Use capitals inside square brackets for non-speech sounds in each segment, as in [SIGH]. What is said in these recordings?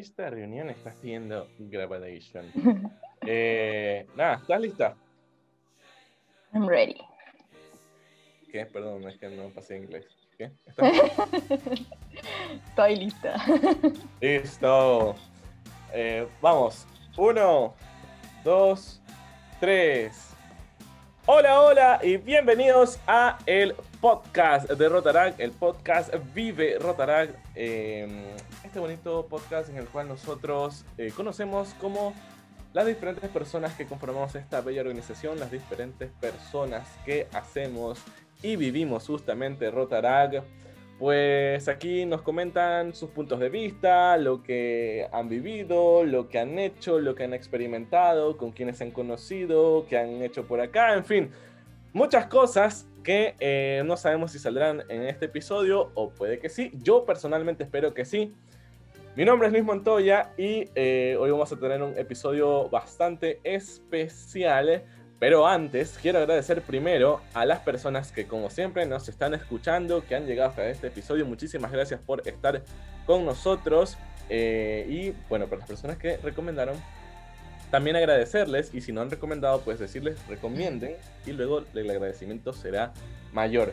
esta reunión está haciendo grabación. [LAUGHS] Eh, nada, ¿estás lista? I'm ready. ¿Qué? Perdón, es que no pasé inglés. ¿Qué? [LAUGHS] Estoy lista. [LAUGHS] Listo. Eh, vamos. Uno, dos, tres. Hola, hola y bienvenidos a el podcast de Rotarac, el podcast Vive Rotarac. Eh, este bonito podcast en el cual nosotros eh, conocemos como las diferentes personas que conformamos esta bella organización, las diferentes personas que hacemos y vivimos justamente Rotarac. Pues aquí nos comentan sus puntos de vista, lo que han vivido, lo que han hecho, lo que han experimentado, con quienes han conocido, qué han hecho por acá, en fin, muchas cosas que eh, no sabemos si saldrán en este episodio o puede que sí. Yo personalmente espero que sí. Mi nombre es Luis Montoya y eh, hoy vamos a tener un episodio bastante especial. Pero antes, quiero agradecer primero a las personas que como siempre nos están escuchando, que han llegado hasta este episodio. Muchísimas gracias por estar con nosotros. Eh, y bueno, para las personas que recomendaron, también agradecerles. Y si no han recomendado, pues decirles recomienden. Y luego el agradecimiento será mayor.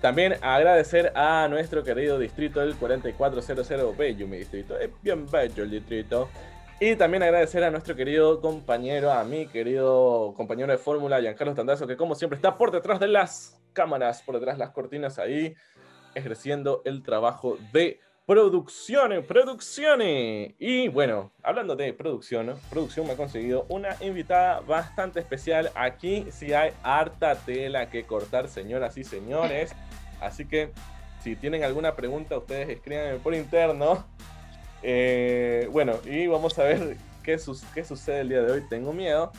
También agradecer a nuestro querido distrito del 4400, bello mi distrito, es bien bello el distrito. Y también agradecer a nuestro querido compañero, a mi querido compañero de fórmula, Giancarlo Tandazo, que como siempre está por detrás de las cámaras, por detrás de las cortinas ahí, ejerciendo el trabajo de producciones, producciones. Y bueno, hablando de producción, producción me ha conseguido una invitada bastante especial. Aquí sí hay harta tela que cortar, señoras y señores. Así que si tienen alguna pregunta, ustedes escríbanme por interno. Eh, bueno, y vamos a ver qué, sucede el día de hoy. Tengo miedo.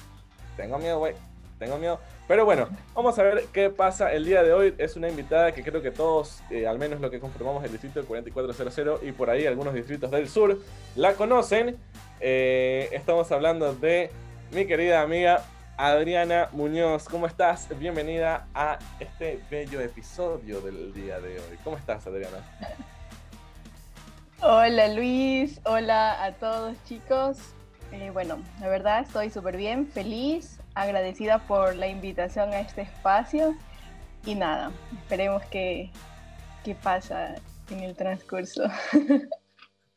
Tengo miedo, güey. Tengo miedo. Pero bueno, vamos a ver qué pasa el día de hoy. Es una invitada que creo que todos, eh, al menos lo que conformamos el distrito 4400 y por ahí algunos distritos del sur, la conocen. Eh, estamos hablando de mi querida amiga Adriana Muñoz, ¿cómo estás? Bienvenida a este bello episodio del día de hoy. ¿Cómo estás, Adriana? Hola, Luis. Hola a todos, chicos. Eh, bueno, la verdad estoy súper bien, feliz, agradecida por la invitación a este espacio. Y nada, esperemos que, que pasa en el transcurso. [LAUGHS]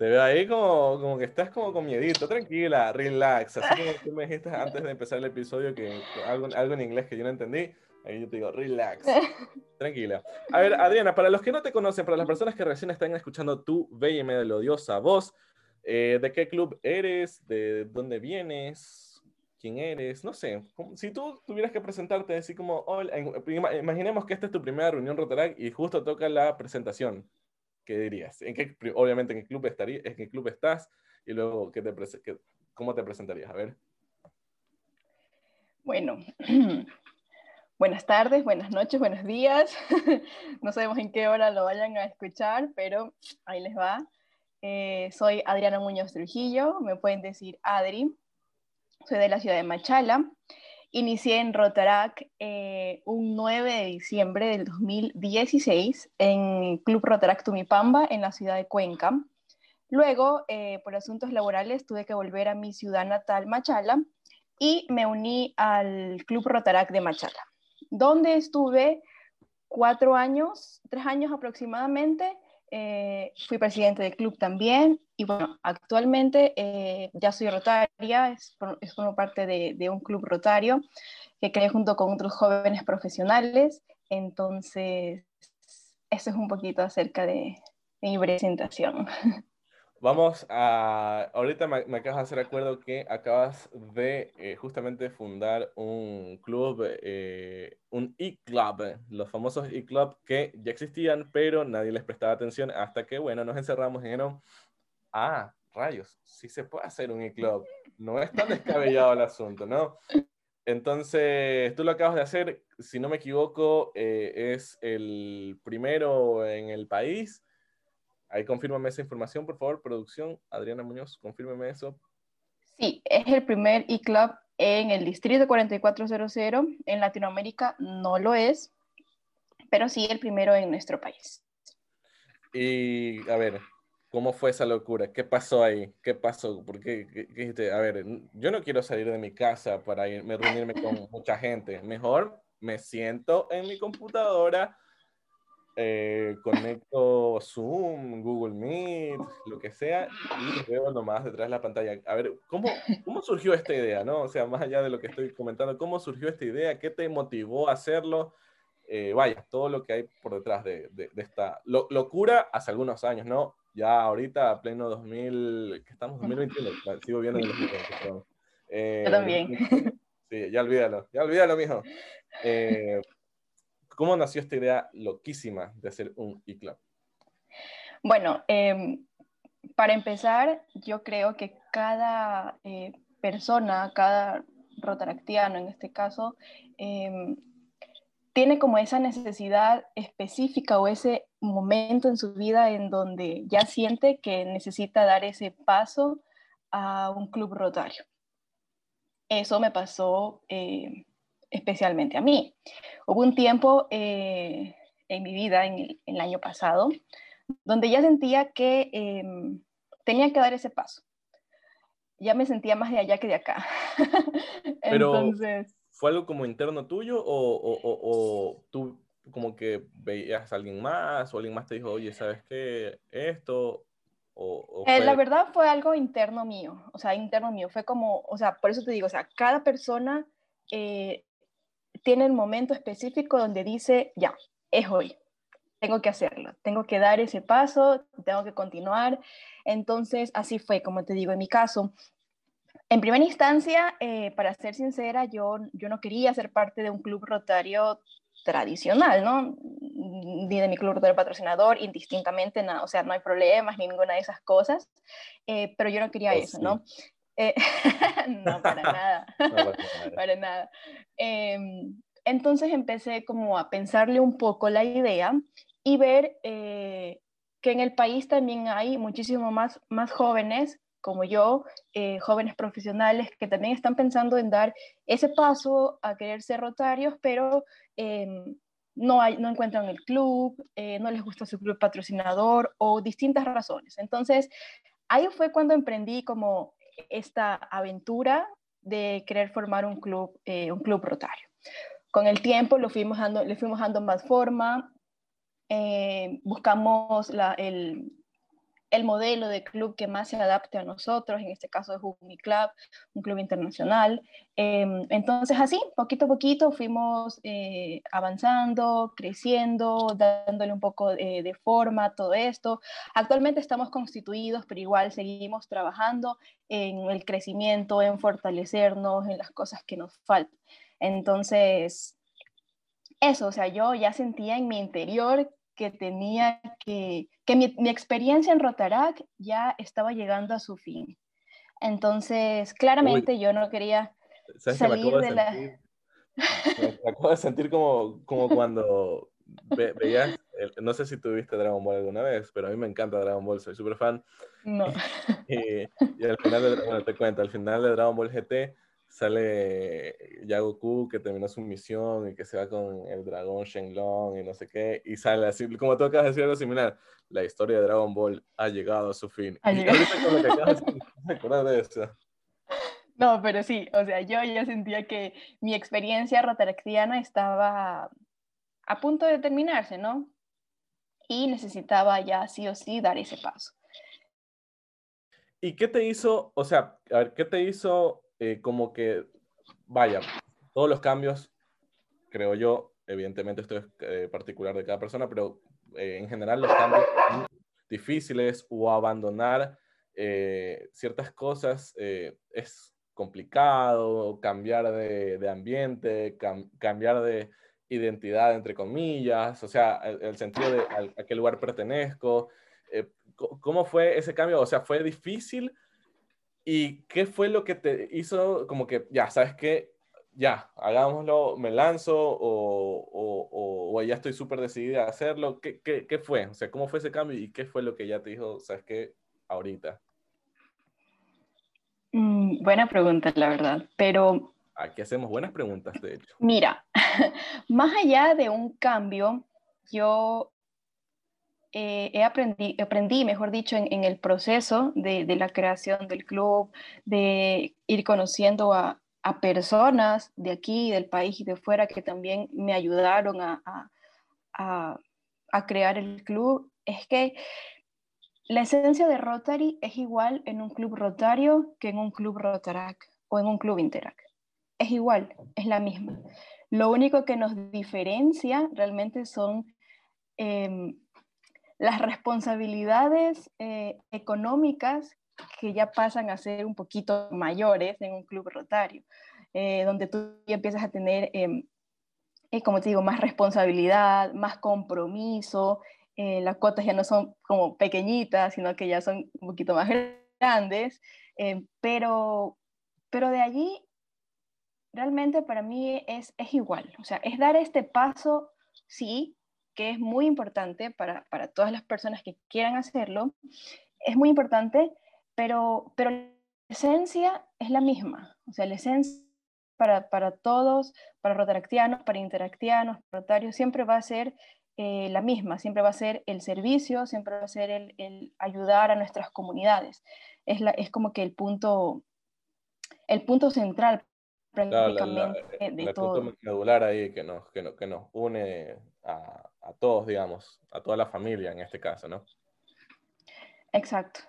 Te veo ahí como, como que estás como con miedito, tranquila, relax. Así como tú me dijiste antes de empezar el episodio que algo, algo en inglés que yo no entendí, ahí yo te digo, relax, [LAUGHS] tranquila. A ver, Adriana, para los que no te conocen, para las personas que recién están escuchando tu bella y melodiosa voz, eh, ¿de qué club eres? ¿De dónde vienes? ¿Quién eres? No sé. Si tú tuvieras que presentarte así como, imaginemos que esta es tu primera reunión Rotaract y justo toca la presentación. ¿Qué dirías? ¿En qué, obviamente, ¿en qué club, estaría, en qué club estás? Y luego, ¿qué te, qué, ¿cómo te presentarías? A ver. Bueno, [CLEARS THROAT] buenas tardes, buenas noches, buenos días. [LAUGHS] no sabemos en qué hora lo vayan a escuchar, pero ahí les va. Eh, soy Adriana Muñoz Trujillo, me pueden decir Adri. Soy de la ciudad de Machala. Inicié en Rotarac eh, un 9 de diciembre del 2016 en Club Rotarac Tumipamba en la ciudad de Cuenca. Luego, eh, por asuntos laborales, tuve que volver a mi ciudad natal, Machala, y me uní al Club Rotarac de Machala, donde estuve cuatro años, tres años aproximadamente, eh, fui presidente del club también y bueno, actualmente eh, ya soy rotaria, es, es como parte de, de, un club rotario que creé junto con otros jóvenes profesionales. Entonces, eso es un poquito acerca de, mi presentación. Vamos a. Ahorita me, acabas de hacer acuerdo que acabas de eh, justamente fundar un club, eh, un e-club, los famosos e-club que ya existían, pero nadie les prestaba atención hasta que, bueno, nos encerramos y dijeron: Ah, rayos, sí se puede hacer un e-club. No es tan descabellado el asunto, ¿no? Entonces, tú lo acabas de hacer, si no me equivoco, eh, es el primero en el país Ahí confírmame esa información, por favor, producción. Adriana Muñoz, confírmeme eso. Sí, es el primer e-club en el distrito 4400. En Latinoamérica no lo es, pero sí el primero en nuestro país. Y a ver, ¿Cómo fue esa locura? ¿Qué pasó ahí? ¿Qué pasó? Porque dijiste, a ver, yo no quiero salir de mi casa para irme, reunirme con [LAUGHS] mucha gente. Mejor me siento en mi computadora, eh, conecto Zoom, Google Meet, lo que sea, y veo nomás detrás de la pantalla. A ver, ¿cómo, ¿cómo surgió esta idea? ¿no? O sea, más allá de lo que estoy comentando, ¿cómo surgió esta idea? ¿Qué te motivó a hacerlo? Eh, vaya, todo lo que hay por detrás de, de, esta locura hace algunos años, ¿no? Ya ahorita, pleno 2000, que estamos 2021, sigo viendo en los eh, Yo también. Sí, ya olvídalo, ya olvídalo, mijo. Eh, ¿Cómo nació esta idea loquísima de hacer un e-club? Bueno, em, para empezar, yo creo que cada persona, cada rotaractiano en este caso, eh, tiene como esa necesidad específica o ese momento en su vida en donde ya siente que necesita dar ese paso a un club rotario. Eso me pasó eh, especialmente a mí. Hubo un tiempo eh, en mi vida, en el, año pasado, donde ya sentía que em, tenía que dar ese paso. Ya me sentía más de allá que de acá. [LAUGHS] Entonces ¿Fue algo como interno tuyo o, tú como que veías a alguien más o alguien más te dijo, oye, ¿sabes qué? Esto... O, eh, la verdad fue algo interno mío, o sea, interno mío. Fue como, o sea, por eso te digo, o sea, cada persona eh, tiene el momento específico donde dice, ya, es hoy, tengo que hacerlo, tengo que dar ese paso, tengo que continuar. Entonces, así fue, como te digo, en mi caso, en primera instancia, eh, para ser sincera, yo, yo no quería ser parte de un club rotario tradicional, ¿no? Ni de mi club rotario patrocinador, indistintamente, nada, o sea, no hay problemas ni ninguna de esas cosas, eh, pero yo no quería oh, eso, ¿no? Eh, [LAUGHS] no, para [LAUGHS] nada, para nada. Em, entonces empecé como a pensarle un poco la idea y ver que en el país también hay muchísimo más, más jóvenes como yo, eh, jóvenes profesionales que también están pensando en dar ese paso a querer ser rotarios, pero em, no, hay, no encuentran el club, eh, no les gusta su club patrocinador o distintas razones. Entonces, ahí fue cuando emprendí como esta aventura de querer formar un club, eh, un club rotario. Con el tiempo lo fuimos dando, le fuimos dando más forma, buscamos la, el, el modelo de club que más se adapte a nosotros, en este caso es un Club, un club internacional. Em, entonces así, poquito a poquito fuimos eh, avanzando, creciendo, dándole un poco de, forma a todo esto. Actualmente estamos constituidos, pero igual seguimos trabajando en el crecimiento, en fortalecernos, en las cosas que nos faltan. Entonces, eso, o sea, yo ya sentía en mi interior que tenía que, que mi, experiencia en Rotarac ya estaba llegando a su fin. Entonces, claramente yo no quería salir de, la... Me acabo de sentir como, como cuando veías, no sé si tuviste Dragon Ball alguna vez, pero a mí me encanta Dragon Ball, soy súper fan. No. [LAUGHS] Y, al final, de, bueno, te cuento, al final de Dragon Ball GT sale Yagoku que terminó su misión y que se va con el dragón Shenlong y no sé qué, y sale así, como tú acabas de decir algo similar, la historia de Dragon Ball ha llegado a su fin. [LAUGHS] de eso. No, pero sí, o sea, yo ya sentía que mi experiencia rotaractiana estaba a punto de terminarse, ¿no? Y necesitaba ya sí o sí dar ese paso. ¿Y qué te hizo, o sea, a ver, qué te hizo eh, como que, vaya, todos los cambios, creo yo, evidentemente esto es eh, particular de cada persona, pero eh, en general los cambios difíciles o abandonar ciertas cosas es complicado, cambiar de, ambiente, cambiar de identidad, entre comillas, o sea, el, sentido de a, qué lugar pertenezco. ¿Cómo fue ese cambio? O sea, ¿fue difícil ¿Y qué fue lo que te hizo como que, ya, sabes qué, ya, hagámoslo, me lanzo o, o, o, ya estoy súper decidida a hacerlo? ¿Qué, ¿Qué, qué, fue? O sea, ¿cómo fue ese cambio y qué fue lo que ya te dijo, sabes qué, ahorita? Mm, buena pregunta, la verdad, pero... Aquí hacemos buenas preguntas, de hecho. Mira, [LAUGHS] más allá de un cambio, yo eh, he aprendí, aprendí, mejor dicho, en, el proceso de, la creación del club, de ir conociendo a, personas de aquí, del país y de fuera que también me ayudaron a, a crear el club, es que la esencia de Rotary es igual en un club rotario que en un club Rotarac o en un club Interac. Es igual, es la misma. Lo único que nos diferencia realmente son em, las responsabilidades eh, económicas que ya pasan a ser un poquito mayores en un club rotario, eh, donde tú ya empiezas a tener, em, eh, como te digo, más responsabilidad, más compromiso, las cuotas ya no son como pequeñitas, sino que ya son un poquito más grandes, em, pero, pero de allí realmente para mí es, es igual, o sea, es dar este paso, sí, que es muy importante para, para, todas las personas que quieran hacerlo, es muy importante, pero, pero la esencia es la misma, o sea, la esencia para, para todos, para rotaractianos, para interactianos, rotarios, siempre va a ser eh, la misma, siempre va a ser el servicio, siempre va a ser el, el ayudar a nuestras comunidades. Es, la, es como que el punto, el punto central prácticamente de todo. El punto medular ahí que nos, que, que nos une a, a, todos, digamos, a toda la familia en este caso, ¿no? Exacto.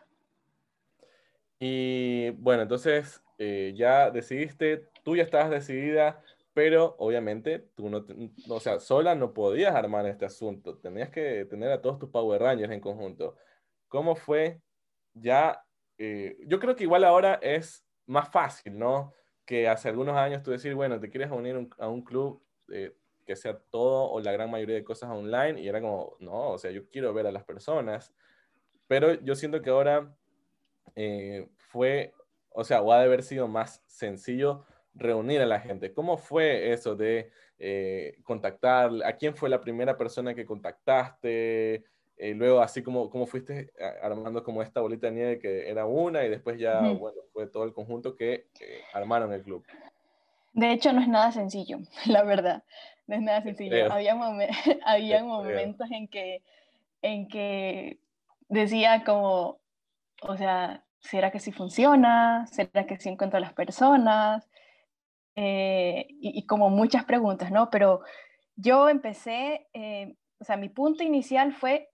Y bueno, entonces eh, ya decidiste, tú ya estabas decidida, pero obviamente tú no, o sea, sola no podías armar este asunto, tenías que tener a todos tus Power Rangers en conjunto. ¿Cómo fue ya? Eh, yo creo que igual ahora es más fácil, ¿no? Que hace algunos años tú decir, bueno, te quieres unir a un club, eh, que sea todo o la gran mayoría de cosas online y era como, no, o sea, yo quiero ver a las personas, pero yo siento que ahora eh, fue, o sea, o ha de haber sido más sencillo reunir a la gente. ¿Cómo fue eso de eh, contactar? ¿A quién fue la primera persona que contactaste? Eh, luego, así como, como fuiste armando como esta bolita de nieve que era una y después ya, bueno, fue todo el conjunto que armaron el club. De hecho, no es nada sencillo, [LAUGHS] la verdad. No es nada sencillo. Había, [LAUGHS] había momentos en que, en que decía como, o sea, ¿será que sí funciona? ¿Será que sí encuentro a las personas? Eh, y, como muchas preguntas, ¿no? Pero yo empecé, eh, o sea, mi punto inicial fue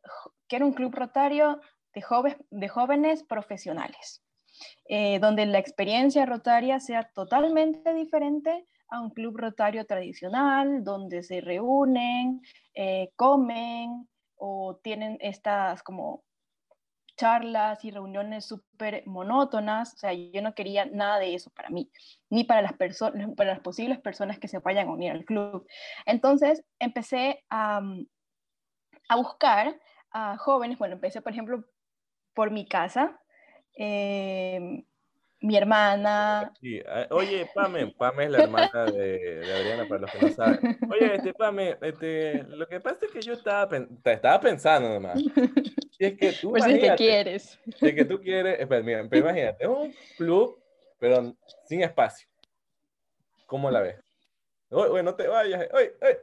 que era un club rotario de, jóvenes, de jóvenes profesionales. Eh, donde la experiencia rotaria sea totalmente diferente a un club rotario tradicional, donde se reúnen, eh, comen o tienen estas como charlas y reuniones súper monótonas. O sea, yo no quería nada de eso para mí, ni para las, para las posibles personas que se vayan a unir al club. Entonces, empecé a, a buscar a jóvenes, bueno, empecé, por ejemplo, por mi casa, eh, mi hermana. Ah, oye, Pame, Pame es la hermana de, Adriana, para los que no saben. Oye, este, Pame, este, lo que pasa es que yo estaba, estaba pensando nomás. [LAUGHS] Si es que tú pues si que quieres. Si es que tú quieres, espera, mira, imagínate, es un club, pero sin espacio. ¿Cómo la ves? Oye, no te vayas. Oye, oye.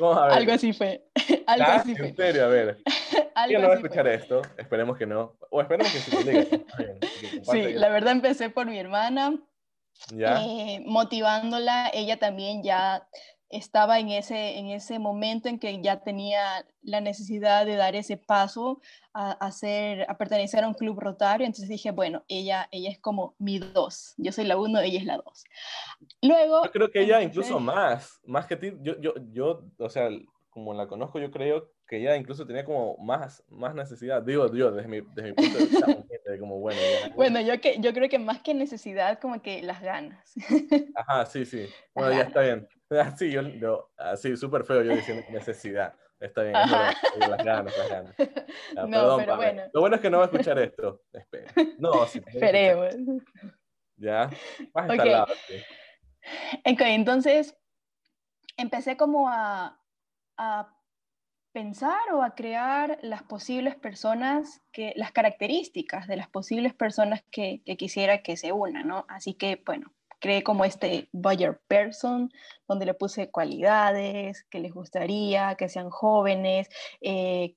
Algo así fue. [LAUGHS] Algo ah, así fue. En serio, a ver. [LAUGHS] ¿Quién no va a escuchar esto? Esperemos que no. O esperemos que sí. [LAUGHS] sí, la verdad empecé por mi hermana. ¿Ya? Eh, motivándola. Ella también ya estaba en ese, en ese momento en que ya tenía la necesidad de dar ese paso a, hacer, a pertenecer a un club rotario. Entonces dije, bueno, ella, ella es como mi dos. Yo soy la uno, ella es la dos. Luego... Yo creo que ella incluso más, más que ti. Yo, yo, yo, o sea, como la conozco, yo creo que ella incluso tenía como más, más necesidad, digo yo, desde mi, desde mi punto de vista, [LAUGHS] como bueno. bueno, yo, que, yo creo que más que necesidad, como que las ganas. [LAUGHS] Ajá, sí, sí. Bueno, ya está bien. [LAUGHS] Sí, yo, yo así, súper feo yo diciendo necesidad. Está bien, las ganas, las ganas. no, pero bueno. Lo bueno es que no va a escuchar esto. Espera. No, sí. Esperemos. Ya. Vas a okay. lado, ok, entonces empecé como a, a pensar o a crear las posibles personas, que, las características de las posibles personas que, quisiera que se unan, ¿no? Así que, bueno, creé como este buyer person, donde le puse cualidades que les gustaría, que sean jóvenes, eh,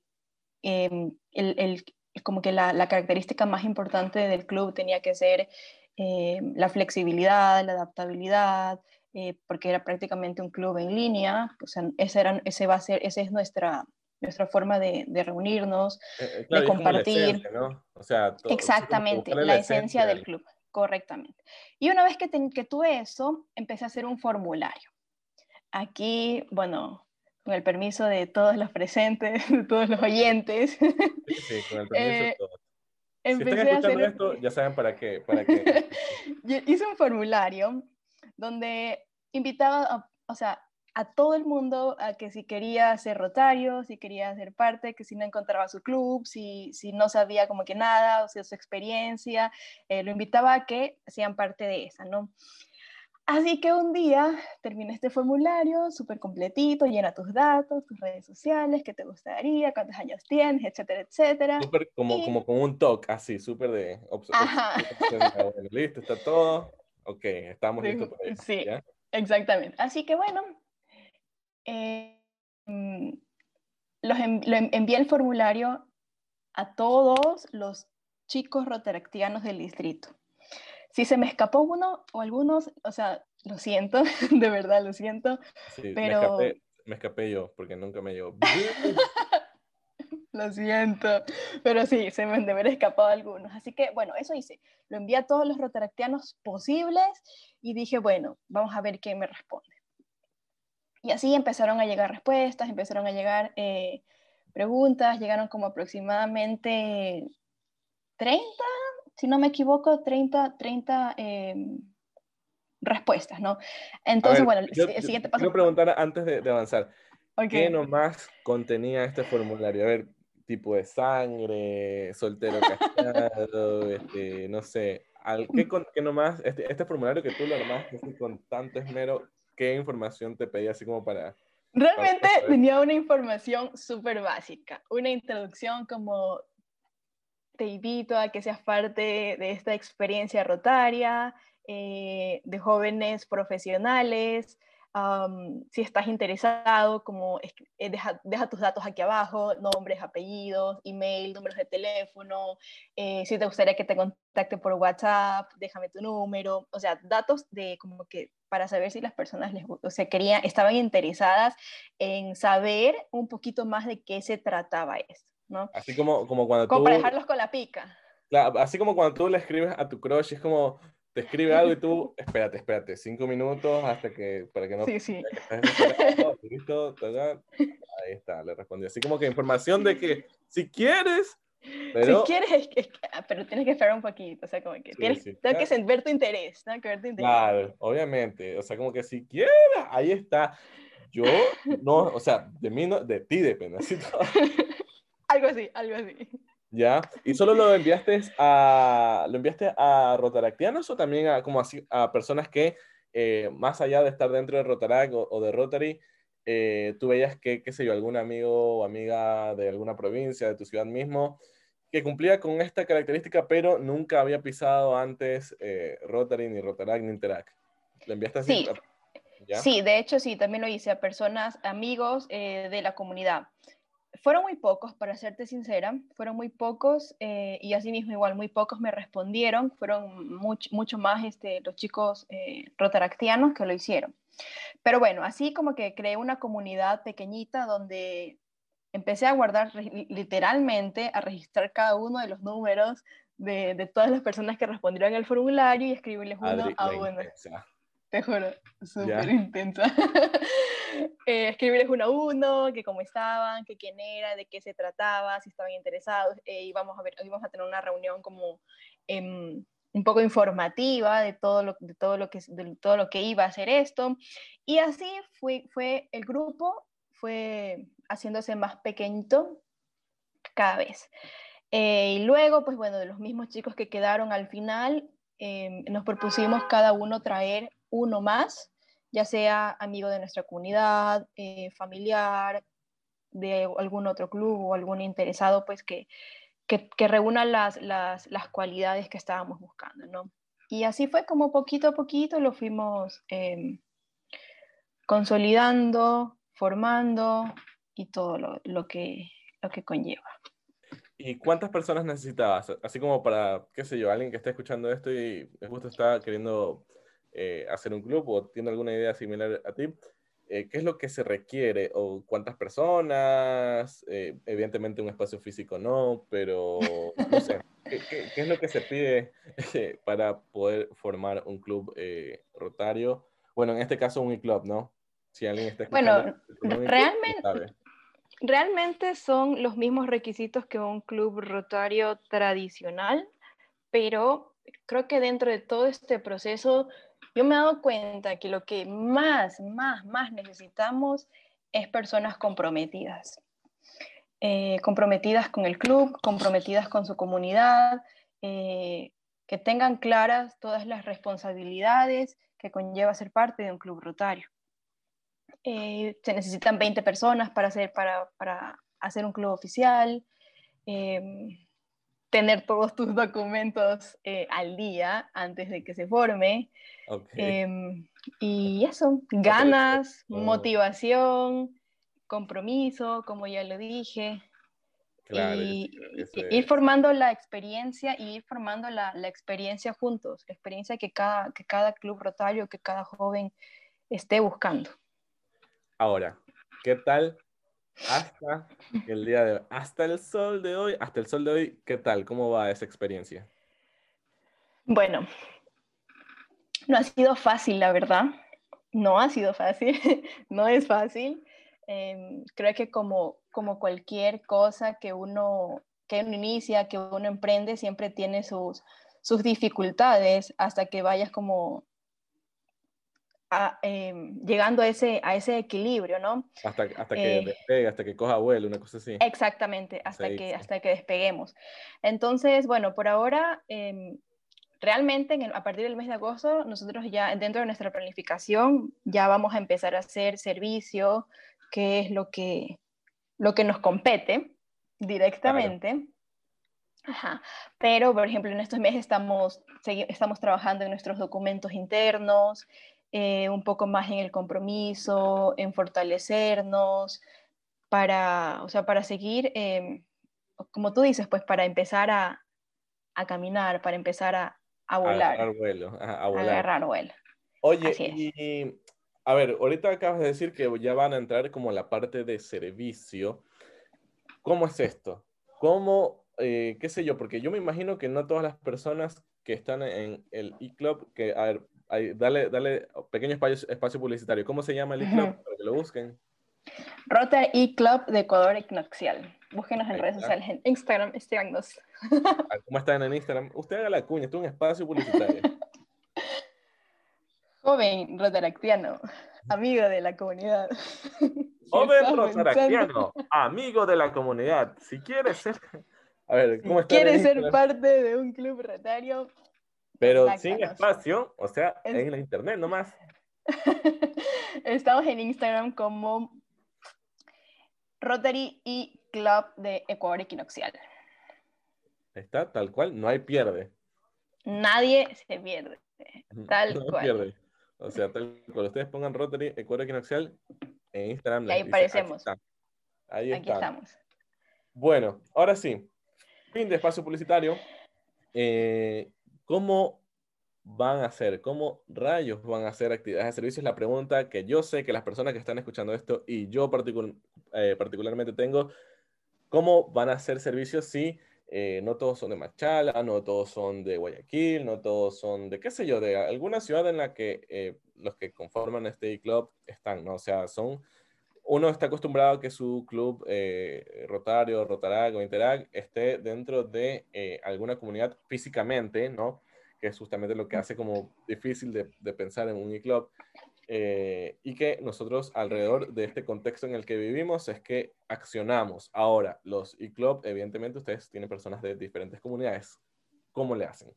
em, el, como que la, característica más importante del club tenía que ser em, la flexibilidad, la adaptabilidad, eh, porque era prácticamente un club en línea, o sea, ese, era, ese va a ser, esa es nuestra, nuestra forma de, reunirnos, eh, de compartir. o sea, Exactamente, la, esencia del club. Correctamente. Y una vez que, que tuve eso, empecé a hacer un formulario. Aquí, bueno, con el permiso de todos los presentes, [LAUGHS] de todos los oyentes. Sí, con el [LAUGHS] permiso de eh, todos. Si están escuchando esto, ya saben para qué. Para qué. [LAUGHS] Hice un formulario donde invitaba, a, o sea, a todo el mundo a que si quería ser rotario, si quería ser parte, que si no encontraba su club, si, si no sabía como que nada, o sea, su experiencia, eh, lo invitaba a que sean parte de esa, ¿no? Así que un día terminé este formulario súper completito, llena tus datos, tus redes sociales, qué te gustaría, cuántos años tienes, etcétera, etcétera. Súper como, como con un talk, así, súper de... Ajá. Listo, está todo. Ok, estamos listos para eso. Sí, exactamente. Así que bueno, eh, los envié el formulario a todos los chicos rotaractianos del distrito. Si se me escapó uno o algunos, o sea, lo siento, [LAUGHS] de verdad lo siento, pero... Me escapé, yo, porque nunca me llevó. [LAUGHS] lo siento, pero sí, se me han de haber escapado algunos. Así que, bueno, eso hice. Lo envié a todos los rotaractianos posibles y dije, bueno, vamos a ver quién me responde. Y así empezaron a llegar respuestas, empezaron a llegar eh, preguntas, llegaron como aproximadamente 30, si no me equivoco, 30, 30 em, respuestas, ¿no? Entonces, bueno, el siguiente paso... Quiero preguntar antes de, avanzar, ¿qué nomás contenía este formulario? A ver, tipo de sangre, soltero casado, este, no sé, ¿qué, qué nomás, este, este formulario que tú lo armaste con tanto esmero, ¿qué información te pedía así como para... Realmente tenía una información súper básica, una introducción como te invito a que seas parte de esta experiencia rotaria, eh, de jóvenes profesionales, si estás interesado, como eh, deja, deja, tus datos aquí abajo, nombres, apellidos, email, números de teléfono, eh, si te gustaría que te contacte por WhatsApp, déjame tu número, o sea, datos de como que para saber si las personas les, o sea, querían, estaban interesadas en saber un poquito más de qué se trataba esto, ¿no? Así como, como cuando como para dejarlos con la pica. Claro, así como cuando tú le escribes a tu crush, es como, te escribe algo y tú, espérate, espérate, cinco minutos hasta que, para que no... Sí, sí. [LAUGHS] Listo, ahí está, le respondí. Así como que información de que si quieres, pero... Si quieres, ah, pero tienes que esperar un poquito, o sea, como que tienes, tengo que ver tu interés, tengo que ver tu interés. Claro, obviamente, o sea, como que si quieres, ahí está. Yo, no, o sea, de mí, no, de ti depende, así [LAUGHS] algo así, algo así. ¿Ya? ¿Y solo lo enviaste a, lo enviaste a rotaractianos o también a, como así, a personas que, eh, más allá de estar dentro de Rotarac o, de Rotary, eh, tú veías que, qué sé yo, algún amigo o amiga de alguna provincia, de tu ciudad mismo, que cumplía con esta característica, pero nunca había pisado antes eh, Rotary, ni Rotarac, ni Interac? ¿Lo enviaste así? Sí. Sí, de hecho sí, también lo hice a personas, amigos de la comunidad fueron muy pocos, para serte sincera, fueron muy pocos eh, y así mismo igual muy pocos me respondieron, fueron mucho más este, los chicos eh, rotaractianos que lo hicieron. Pero bueno, así como que creé una comunidad pequeñita donde empecé a guardar literalmente, a registrar cada uno de los números de, de todas las personas que respondieron al formulario y escribirles uno a uno. Te juro, súper intensa. [LAUGHS] eh, escribirles uno a uno, que cómo estaban, que quién era, de qué se trataba, si estaban interesados. Eh, íbamos, a ver, íbamos a tener una reunión como em, un poco informativa de todo, lo, de, todo lo que, de todo lo que iba a ser esto. Y así fue, fue el grupo, fue haciéndose más pequeñito cada vez. Eh, y luego, pues bueno, de los mismos chicos que quedaron al final, em, nos propusimos cada uno traer uno más, ya sea amigo de nuestra comunidad, eh, familiar, de algún otro club o algún interesado, pues que, que, reúna las, las, las, cualidades que estábamos buscando, ¿no? y así fue como poquito a poquito lo fuimos em, consolidando, formando y todo lo, que, lo que conlleva. ¿Y cuántas personas necesitabas? Así como para, qué sé yo, alguien que esté escuchando esto y justo está queriendo eh, hacer un club o tiene alguna idea similar a ti, eh, ¿qué es lo que se requiere? ¿O cuántas personas? Eh, evidentemente un espacio físico no, pero no sé, [LAUGHS] ¿qué, es lo que se pide para poder formar un club rotario? Bueno, en este caso un e-club, ¿no? Si alguien está Bueno, realmente, realmente son los mismos requisitos que un club rotario tradicional, pero creo que dentro de todo este proceso yo me he dado cuenta que lo que más, más, más necesitamos es personas comprometidas. Eh, comprometidas con el club, comprometidas con su comunidad, eh, que tengan claras todas las responsabilidades que conlleva ser parte de un club rotario. Eh, se necesitan 20 personas para hacer, para, para hacer un club oficial tener todos tus documentos eh, al día antes de que se forme. Em, y eso, ganas, motivación, compromiso, como ya lo dije. y, ir formando la experiencia y ir formando la, la, experiencia juntos, la experiencia que cada, que cada club rotario, que cada joven esté buscando. Ahora, ¿qué tal hasta el día de hoy, hasta el sol de hoy, hasta el sol de hoy, ¿qué tal? ¿Cómo va esa experiencia? Bueno, no ha sido fácil, la verdad. No ha sido fácil, [LAUGHS] no es fácil. Em, creo que como, como cualquier cosa que uno, que uno inicia, que uno emprende, siempre tiene sus, sus dificultades hasta que vayas como Em, llegando a ese, a ese equilibrio, ¿no? Hasta, hasta que eh, despegue, hasta que coja vuelo, una cosa así. Exactamente, hasta, que, hasta que despeguemos. Entonces, bueno, por ahora, em, realmente a partir del mes de agosto, nosotros ya dentro de nuestra planificación ya vamos a empezar a hacer servicio, que es lo que, lo que nos compete directamente. Ajá. Pero, por ejemplo, en estos meses estamos, estamos trabajando en nuestros documentos internos, eh, un poco más en el compromiso, en fortalecernos, para, o sea, para seguir, em, como tú dices, pues para empezar a, a caminar, para empezar a, a volar. Agarrar vuelo, a, volar. agarrar vuelo. Oye, y a ver, ahorita acabas de decir que ya van a entrar como la parte de servicio. ¿Cómo es esto? ¿Cómo, eh, qué sé yo? Porque yo me imagino que no todas las personas que están en el e-club, que, a ver, dale, dale pequeño espacio, espacio publicitario. ¿Cómo se llama el e-club? Para que lo busquen. Rota e-club de Ecuador Equinoxial. Búsquenos en redes sociales, en Instagram, síganos. Ah, ¿Cómo están en Instagram? Usted haga la cuña, esto es un espacio publicitario. [LAUGHS] Joven rotaractiano, amigo de la comunidad. [LAUGHS] Joven rotaractiano, amigo de la comunidad. Si quieres ser... [LAUGHS] A ver, ¿cómo está? ¿Quieres ser parte de un club rotario? Pero sin espacio, o sea, en la internet nomás. [LAUGHS] Estamos en Instagram como Rotary y Club de Ecuador Equinoxial. Está tal cual, no hay pierde. Nadie se pierde. Tal no cual. Pierde. O sea, tal cual. Ustedes pongan Rotary Ecuador Equinoxial en Instagram. Y ahí aparecemos. Ahí Aquí estamos. Bueno, ahora sí. Fin de espacio publicitario. Eh, ¿Cómo van a hacer? ¿Cómo rayos van a hacer actividades de servicio? Es la pregunta que yo sé que las personas que están escuchando esto y yo eh, particularmente tengo. ¿Cómo van a hacer servicios si eh, no todos son de Machala, no todos son de Guayaquil, no todos son de, qué sé yo, de alguna ciudad en la que eh, los que conforman este club están, ¿no? O sea, son, uno está acostumbrado a que su club Rotario, Rotarag o Interag esté dentro de alguna comunidad físicamente, ¿no? que es justamente lo que hace como difícil de, de pensar en un e-club. Eh, y que nosotros alrededor de este contexto en el que vivimos es que accionamos. Ahora, los e-club, evidentemente ustedes tienen personas de diferentes comunidades. ¿Cómo le hacen?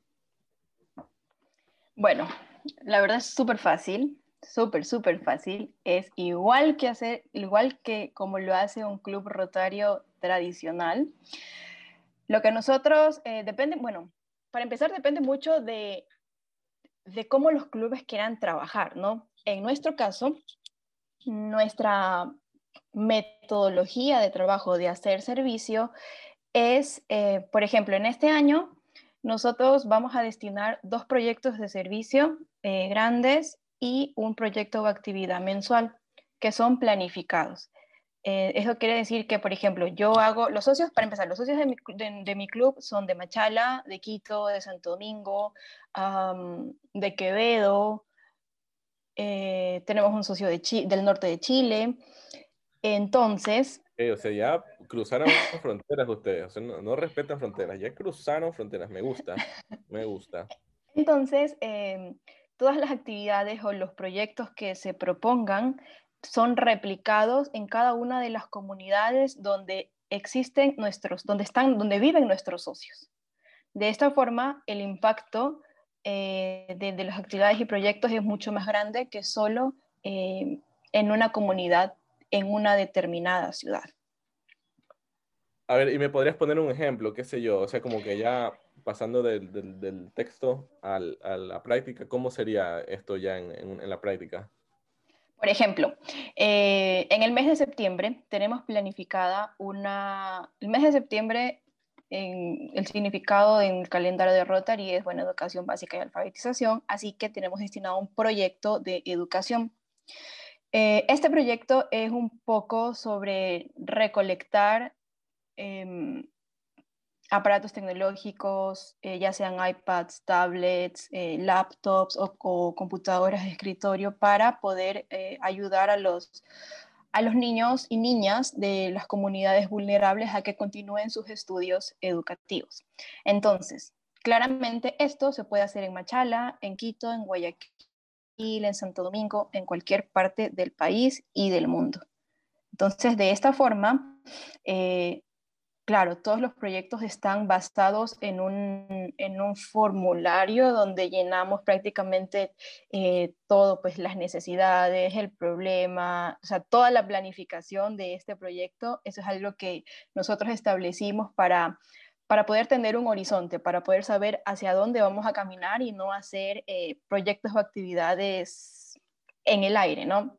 Bueno, la verdad es súper fácil, súper, súper fácil. Es igual que hacer, igual que como lo hace un club rotario tradicional. Lo que nosotros, eh, depende, bueno, para empezar, depende mucho de de cómo los clubes quieran trabajar, ¿no? En nuestro caso, nuestra metodología de trabajo de hacer servicio es, eh, por ejemplo, en este año nosotros vamos a destinar dos proyectos de servicio eh, grandes y un proyecto o actividad mensual que son planificados. Eh, eso quiere decir que, por ejemplo, yo hago, los socios, para empezar, los socios de mi, de, mi club son de Machala, de Quito, de Santo Domingo, de Quevedo, eh, tenemos un socio de del norte de Chile. Entonces... o sea, ya cruzaron [LAUGHS] fronteras ustedes, o sea, no, respetan fronteras, ya cruzaron fronteras, me gusta, me gusta. Entonces, em, todas las actividades o los proyectos que se propongan son replicados en cada una de las comunidades donde existen nuestros, donde están, donde viven nuestros socios. De esta forma, el impacto eh, de, las actividades y proyectos es mucho más grande que solo eh, en una comunidad, en una determinada ciudad. A ver, y me podrías poner un ejemplo, qué sé yo, o sea, como que ya pasando del, texto a la práctica, ¿cómo sería esto ya en, en la práctica? Por ejemplo, eh, en el mes de septiembre tenemos planificada una... El mes de septiembre, en el significado en el calendario de Rotary es, bueno, educación básica y alfabetización, así que tenemos destinado un proyecto de educación. Eh, este proyecto es un poco sobre recolectar em, aparatos tecnológicos, eh, ya sean iPads, tablets, eh, laptops o, computadoras de escritorio para poder eh, ayudar a los, a los niños y niñas de las comunidades vulnerables a que continúen sus estudios educativos. Entonces, claramente esto se puede hacer en Machala, en Quito, en Guayaquil, en Santo Domingo, en cualquier parte del país y del mundo. Entonces, de esta forma, Claro, todos los proyectos están basados en un, formulario donde llenamos prácticamente eh, todo, pues las necesidades, el problema, o sea, toda la planificación de este proyecto. Eso es algo que nosotros establecimos para, para poder tener un horizonte, para poder saber hacia dónde vamos a caminar y no hacer eh, proyectos o actividades en el aire, ¿no?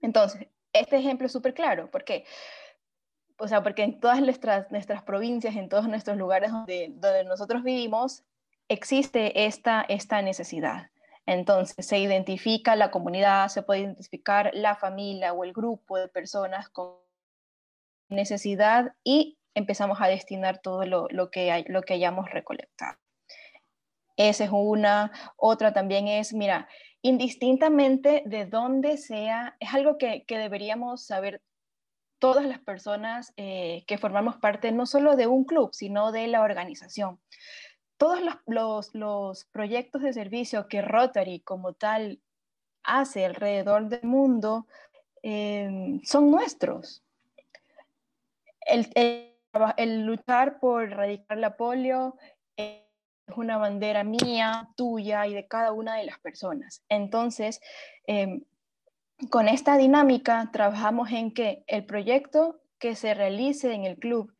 Entonces, este ejemplo es súper claro, porque o sea, porque en todas nuestras, provincias, en todos nuestros lugares donde, donde nosotros vivimos, existe esta, esta necesidad. Entonces se identifica la comunidad, se puede identificar la familia o el grupo de personas con necesidad y empezamos a destinar todo lo, lo que, hay, lo que hayamos recolectado. Esa es una. Otra también es, mira, indistintamente de dónde sea, es algo que, que deberíamos saber todas las personas eh, que formamos parte no solo de un club, sino de la organización. Todos los, proyectos de servicio que Rotary como tal hace alrededor del mundo em, son nuestros. El, luchar por erradicar la polio es una bandera mía, tuya y de cada una de las personas. Entonces, em, con esta dinámica trabajamos en que el proyecto que se realice en el club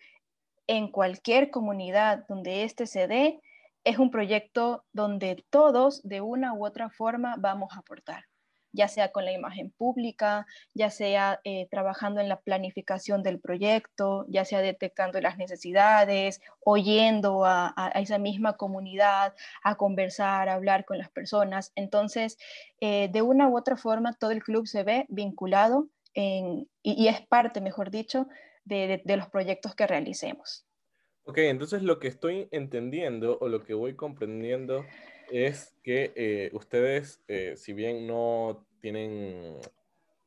en cualquier comunidad donde éste se dé es un proyecto donde todos de una u otra forma vamos a aportar ya sea con la imagen pública, ya sea eh, trabajando en la planificación del proyecto, ya sea detectando las necesidades, oyendo a, esa misma comunidad, a conversar, a hablar con las personas. Entonces, eh, de una u otra forma, todo el club se ve vinculado y, es parte, mejor dicho, de, los proyectos que realicemos. Ok, entonces lo que estoy entendiendo o lo que voy comprendiendo es que eh, ustedes, eh, si bien no tienen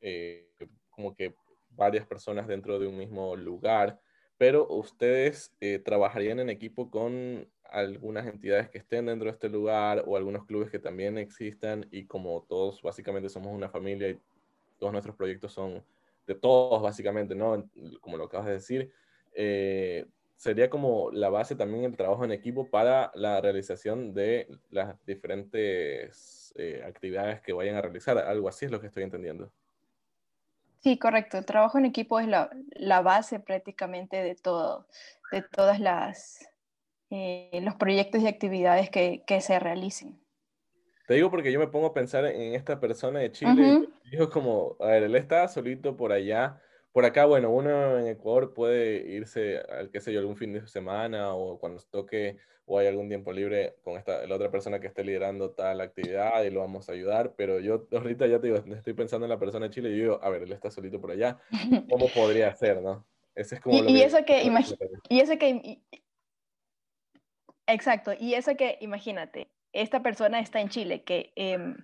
eh, como que varias personas dentro de un mismo lugar, pero ustedes trabajarían en equipo con algunas entidades que estén dentro de este lugar o algunos clubes que también existan y como todos básicamente somos una familia y todos nuestros proyectos son de todos básicamente, ¿no? Como lo acabas de decir, sería como la base también el trabajo en equipo para la realización de las diferentes eh, actividades que vayan a realizar. Algo así es lo que estoy entendiendo. Sí, correcto. El trabajo en equipo es la, la base prácticamente de todo, de todas las eh, los proyectos y actividades que, que, se realicen. Te digo porque yo me pongo a pensar en esta persona de Chile. y digo como, a ver, él está solito por allá. Por acá, bueno, uno en Ecuador puede irse, al qué sé yo, algún fin de semana o cuando toque o hay algún tiempo libre con esta, la otra persona que esté liderando tal actividad y lo vamos a ayudar. Pero yo ahorita ya te digo, estoy pensando en la persona de Chile y digo, a ver, él está solito por allá. ¿Cómo podría ser, no? Ese es como y, eso que, y eso que, exacto, y eso que, imagínate, esta persona está en Chile, que em,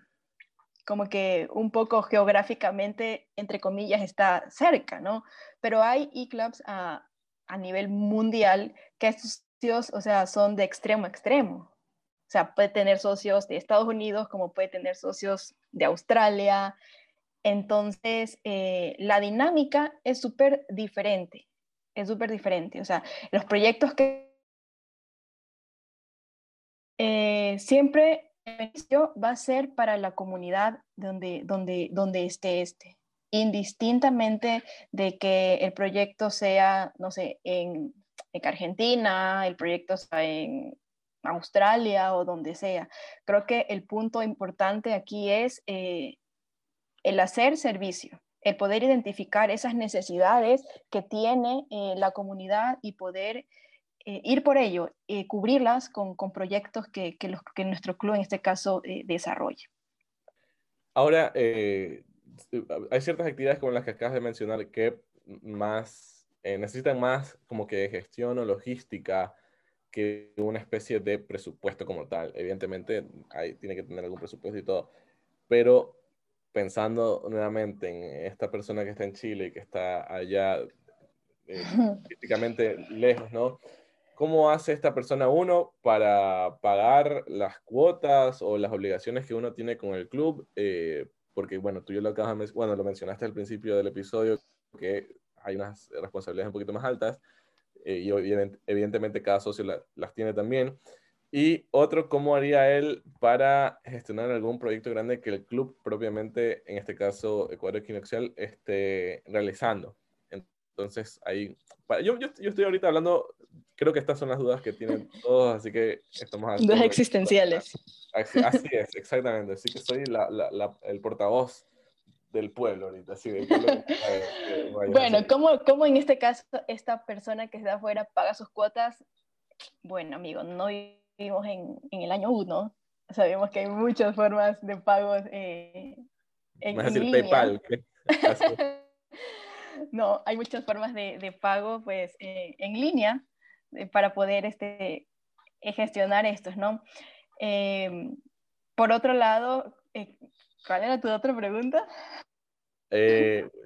como que un poco geográficamente, entre comillas, está cerca, ¿no? Pero hay e-clubs a, a, nivel mundial que estos socios, o sea, son de extremo a extremo. O sea, puede tener socios de Estados Unidos como puede tener socios de Australia. Entonces, eh, la dinámica es súper diferente, es súper diferente. O sea, los proyectos que eh, siempre va a ser para la comunidad donde, donde, donde esté este, indistintamente de que el proyecto sea, no sé, en, en Argentina, el proyecto sea en Australia o donde sea. Creo que el punto importante aquí es eh, el hacer servicio, el poder identificar esas necesidades que tiene eh, la comunidad y poder eh, ir por ello, y cubrirlas con, con proyectos que, que, los, que, nuestro club en este caso eh, desarrolle. Ahora, eh, hay ciertas actividades como las que acabas de mencionar que más necesitan más como que gestión o logística que una especie de presupuesto como tal. Evidentemente, hay, tiene que tener algún presupuesto y todo, pero pensando nuevamente en esta persona que está en Chile y que está allá [LAUGHS] físicamente lejos, ¿no? ¿Cómo hace esta persona uno para pagar las cuotas o las obligaciones que uno tiene con el club? Eh, porque, bueno, tú yo lo bueno, lo mencionaste al principio del episodio, que hay unas responsabilidades un poquito más altas eh, y evidentemente cada socio las tiene también. Y otro, ¿cómo haría él para gestionar algún proyecto grande que el club propiamente, en este caso Ecuador Equinoxial, esté realizando? Entonces, ahí, yo, yo, yo estoy ahorita hablando creo que estas son las dudas que tienen [LAUGHS] todos, así que estamos... Dudas existenciales. Así, [LAUGHS] es, exactamente. Así que soy la, la, el portavoz del pueblo ahorita. Así [LAUGHS] bueno, ¿cómo, ¿cómo, en este caso esta persona que está afuera paga sus cuotas? Bueno, amigo, no vivimos en, en el año uno. Sabemos que hay muchas formas de pagos eh, en, a decir PayPal. No, hay muchas formas de, de pago pues, eh, en línea eh, para poder este, eh, gestionar estos, ¿no? Em, por otro lado, eh, ¿cuál era tu otra pregunta?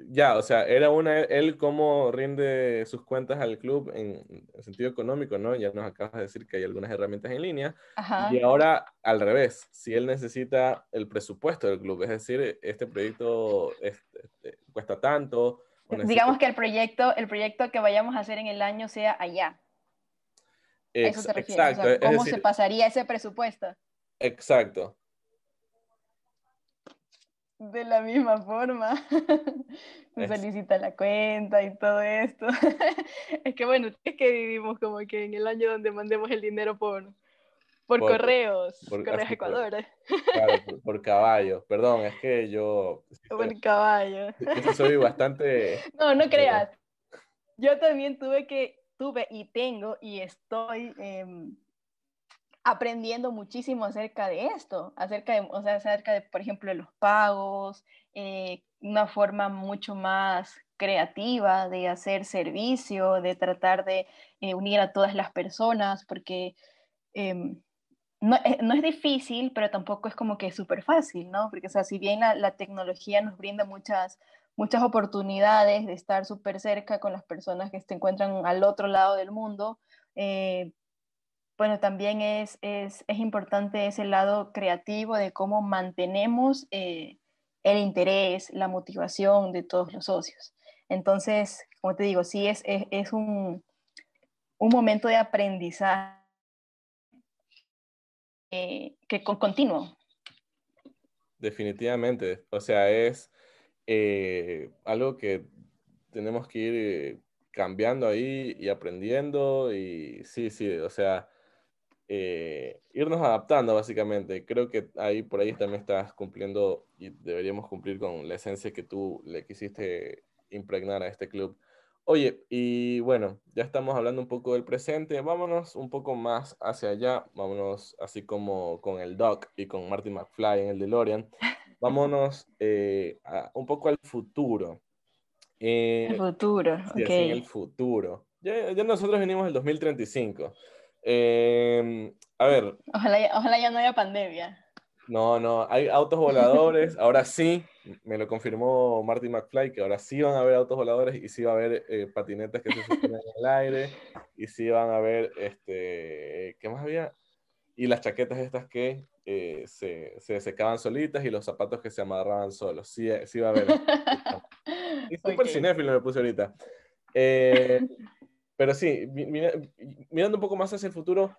ya, o sea, era una, él cómo rinde sus cuentas al club en, sentido económico, ¿no? Ya nos acabas de decir que hay algunas herramientas en línea. Y ahora, al revés, si él necesita el presupuesto del club, es decir, este proyecto este, cuesta tanto. Digamos que el proyecto, el proyecto que vayamos a hacer en el año sea allá eso te refieres? ¿Cómo se pasaría ese presupuesto? Exacto. De la misma forma. [LAUGHS] se solicita la cuenta y todo esto. [LAUGHS] es que bueno, es que vivimos como que en el año donde mandemos el dinero por, por, correos, por, correos Ecuador. claro, por, [LAUGHS] caballo. Perdón, es que yo... Por caballo. Yo soy bastante... [LAUGHS] No, no creas. Yo también tuve que tuve y tengo y estoy em, aprendiendo muchísimo acerca de esto, acerca de, o sea, acerca de, por ejemplo, los pagos, eh, una forma mucho más creativa de hacer servicio, de tratar de eh, unir a todas las personas, porque em, no, eh, no, es difícil, pero tampoco es como que súper fácil, ¿no? Porque, o sea, si bien la, la tecnología nos brinda muchas muchas oportunidades de estar súper cerca con las personas que se encuentran al otro lado del mundo. Eh, bueno, también es, es, es, importante ese lado creativo de cómo mantenemos eh, el interés, la motivación de todos los socios. Entonces, como te digo, sí es, es, es un, un, momento de aprendizaje eh, que con, continuo. Definitivamente, o sea, es eh, algo que tenemos que ir cambiando ahí y aprendiendo y sí, sí, o sea, eh, irnos adaptando básicamente. Creo que ahí por ahí también estás cumpliendo y deberíamos cumplir con la esencia que tú le quisiste impregnar a este club. Oye, y bueno, ya estamos hablando un poco del presente, vámonos un poco más hacia allá, vámonos así como con el Doc y con Marty McFly en el DeLorean, vámonos eh, un poco al futuro. el eh, futuro, sí, ok. El futuro. Ya, ya nosotros venimos del 2035. Em, a ver. Ojalá, ojalá ya no haya pandemia. No, no, hay autos voladores, [LAUGHS] ahora sí, me lo confirmó Marty McFly, que ahora sí van a haber autos voladores y sí va a haber eh, patinetas que se sostienen en el aire y sí van a haber, este, ¿qué más había? Y las chaquetas estas que eh, se, se, secaban solitas y los zapatos que se amarraban solos, sí, sí va a haber. [LAUGHS] y súper cinéfilo me puse ahorita. Eh, pero sí, mirando un poco más hacia el futuro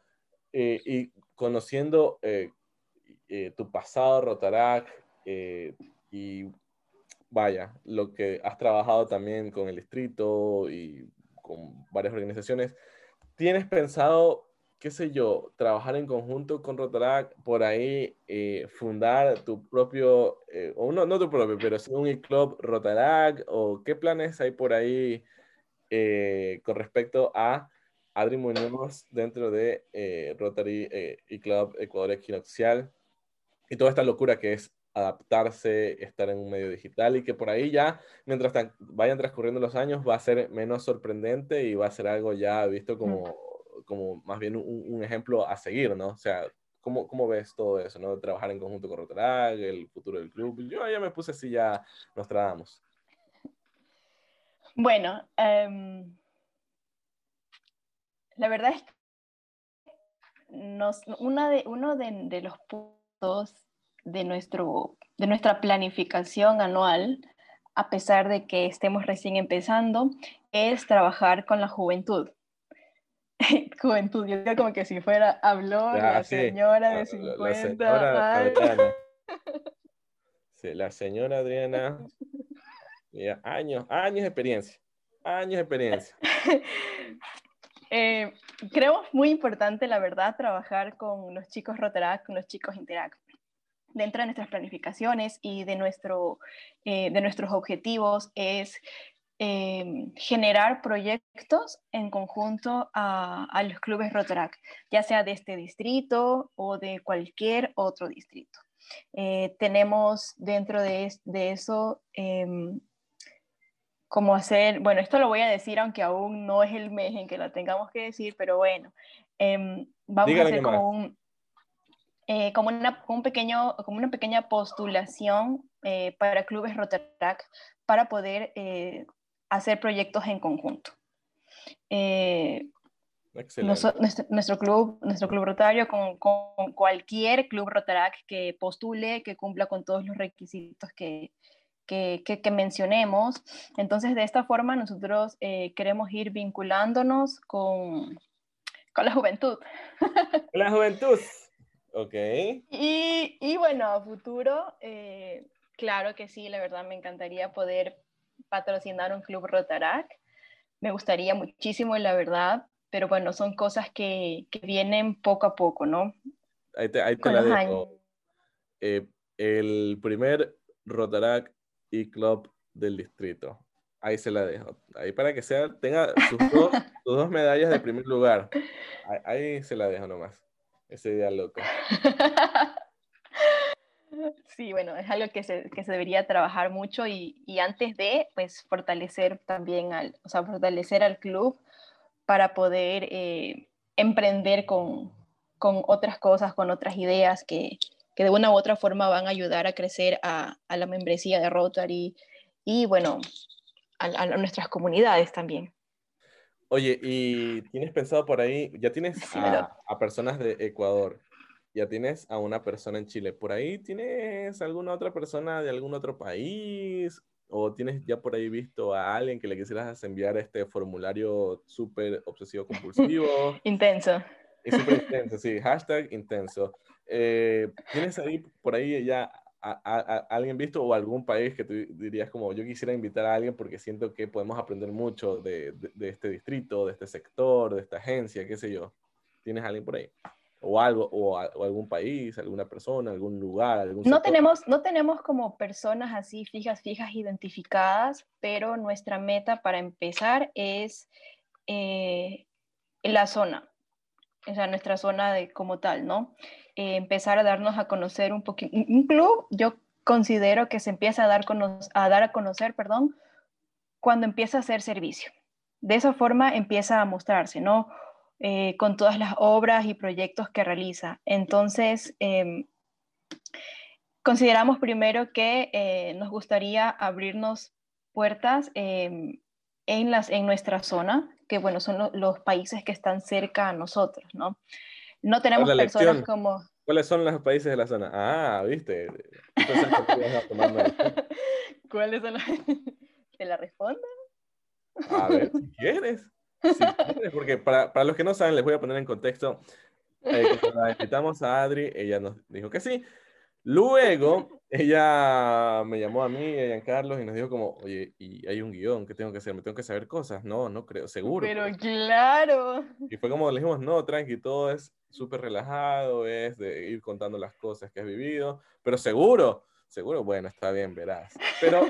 y conociendo eh, tu pasado, Rotarac, eh, y vaya, lo que has trabajado también con el distrito y con varias organizaciones, ¿tienes pensado, qué sé yo, trabajar en conjunto con Rotarac, por ahí eh, fundar tu propio, o no, no tu propio, pero sí un club Rotarac, o qué planes hay por ahí con respecto a Adri Muñoz dentro de Rotary y Club Ecuador Equinoccial? Y toda esta locura que es adaptarse, estar en un medio digital y que por ahí ya, mientras vayan transcurriendo los años, va a ser menos sorprendente y va a ser algo ya visto como, como más bien un, ejemplo a seguir, ¿no? O sea, ¿cómo, ¿cómo, ves todo eso, ¿no? Trabajar en conjunto con Rotarag, el futuro del club. Yo ya me puse así, ya nos trabamos. Bueno, em, la verdad es que nos, una de, uno de, de los puntos de, nuestro, de nuestra planificación anual, a pesar de que estemos recién empezando, es trabajar con la juventud. [LAUGHS] juventud, yo digo como que si fuera, habló la señora de 50. La, señora [LAUGHS] sí, la señora Adriana, años, años de experiencia, años de experiencia. [LAUGHS] Eh, creo muy importante, la verdad, trabajar con los chicos Rotaract, con los chicos Interact. Dentro de nuestras planificaciones y de, nuestro, eh, de nuestros objetivos es em, generar proyectos en conjunto a, los clubes Rotaract, ya sea de este distrito o de cualquier otro distrito. Eh, tenemos dentro de, de eso em, como hacer, bueno, esto lo voy a decir aunque aún no es el mes en que lo tengamos que decir, pero bueno, em, vamos a hacer como, un, eh, como, una, un pequeño, como una pequeña postulación eh, para clubes Rotarac para poder eh, hacer proyectos en conjunto. Nuestro, club, nuestro club rotario con, con cualquier club Rotarac que postule, que cumpla con todos los requisitos que, que, que, mencionemos. Entonces, de esta forma, nosotros eh, queremos ir vinculándonos con, con la juventud. [LAUGHS] La juventud. Ok. Y, y bueno, a futuro, eh, claro que sí, la verdad me encantaría poder patrocinar un club Rotarac. Me gustaría muchísimo, la verdad, pero bueno, son cosas que, que vienen poco a poco, ¿no? Ahí te, ahí te la dejo. Eh, el primer Rotarac y Club del distrito. Ahí se la dejo. Ahí para que sea, tenga sus dos, [LAUGHS] dos medallas de primer lugar. Ahí, se la dejo nomás. Ese día loco. [LAUGHS] Sí, bueno, es algo que se, que se debería trabajar mucho y, y, antes de, pues, fortalecer también al, o sea, fortalecer al club para poder eh, emprender con, con, otras cosas, con otras ideas que, que de una u otra forma van a ayudar a crecer a, a la membresía de Rotary y, bueno, a, nuestras comunidades también. Oye, ¿y tienes pensado por ahí, ya tienes a, a, personas de Ecuador, ya tienes a una persona en Chile, por ahí tienes alguna otra persona de algún otro país? ¿O tienes ya por ahí visto a alguien que le quisieras enviar este formulario súper obsesivo compulsivo? [LAUGHS] intenso. Es súper intenso, sí, hashtag intenso. Eh, ¿Tienes ahí por ahí ya a, alguien visto o algún país que tú dirías como yo quisiera invitar a alguien porque siento que podemos aprender mucho de, de, este distrito, de este sector, de esta agencia, qué sé yo? ¿Tienes alguien por ahí? o algo, o, algún país, alguna persona, algún lugar, algún no tenemos, no tenemos como personas así fijas, fijas identificadas, pero nuestra meta para empezar es eh, la zona, o sea, nuestra zona de como tal, ¿no? Eh, empezar a darnos a conocer un poquito. Un club, yo considero que se empieza a dar, a conocer, perdón, cuando empieza a hacer servicio. De esa forma empieza a mostrarse, ¿no? Eh, con todas las obras y proyectos que realiza. Entonces, em, consideramos primero que eh, nos gustaría abrirnos puertas em, en, las, en nuestra zona, que bueno, son los países que están cerca a nosotros, ¿no? No tenemos personas como... ¿Cuáles son los países de la zona? Ah, viste. [LAUGHS] ¿Cuáles son los... [LAUGHS] ¿Te la respondo? A ver, si quieres. porque para, para, los que no saben, les voy a poner en contexto. Eh, cuando la invitamos a Adri, ella nos dijo que sí. Luego, ella me llamó a mí a Carlos y nos dijo como, oye, y hay un guion, ¿qué tengo que hacer? ¿Me tengo que saber cosas? No, no creo, seguro. Pero claro. Y fue como le dijimos, no, tranqui, todo es súper relajado, es de ir contando las cosas que has vivido, pero seguro, seguro, bueno, está bien, verás. Pero,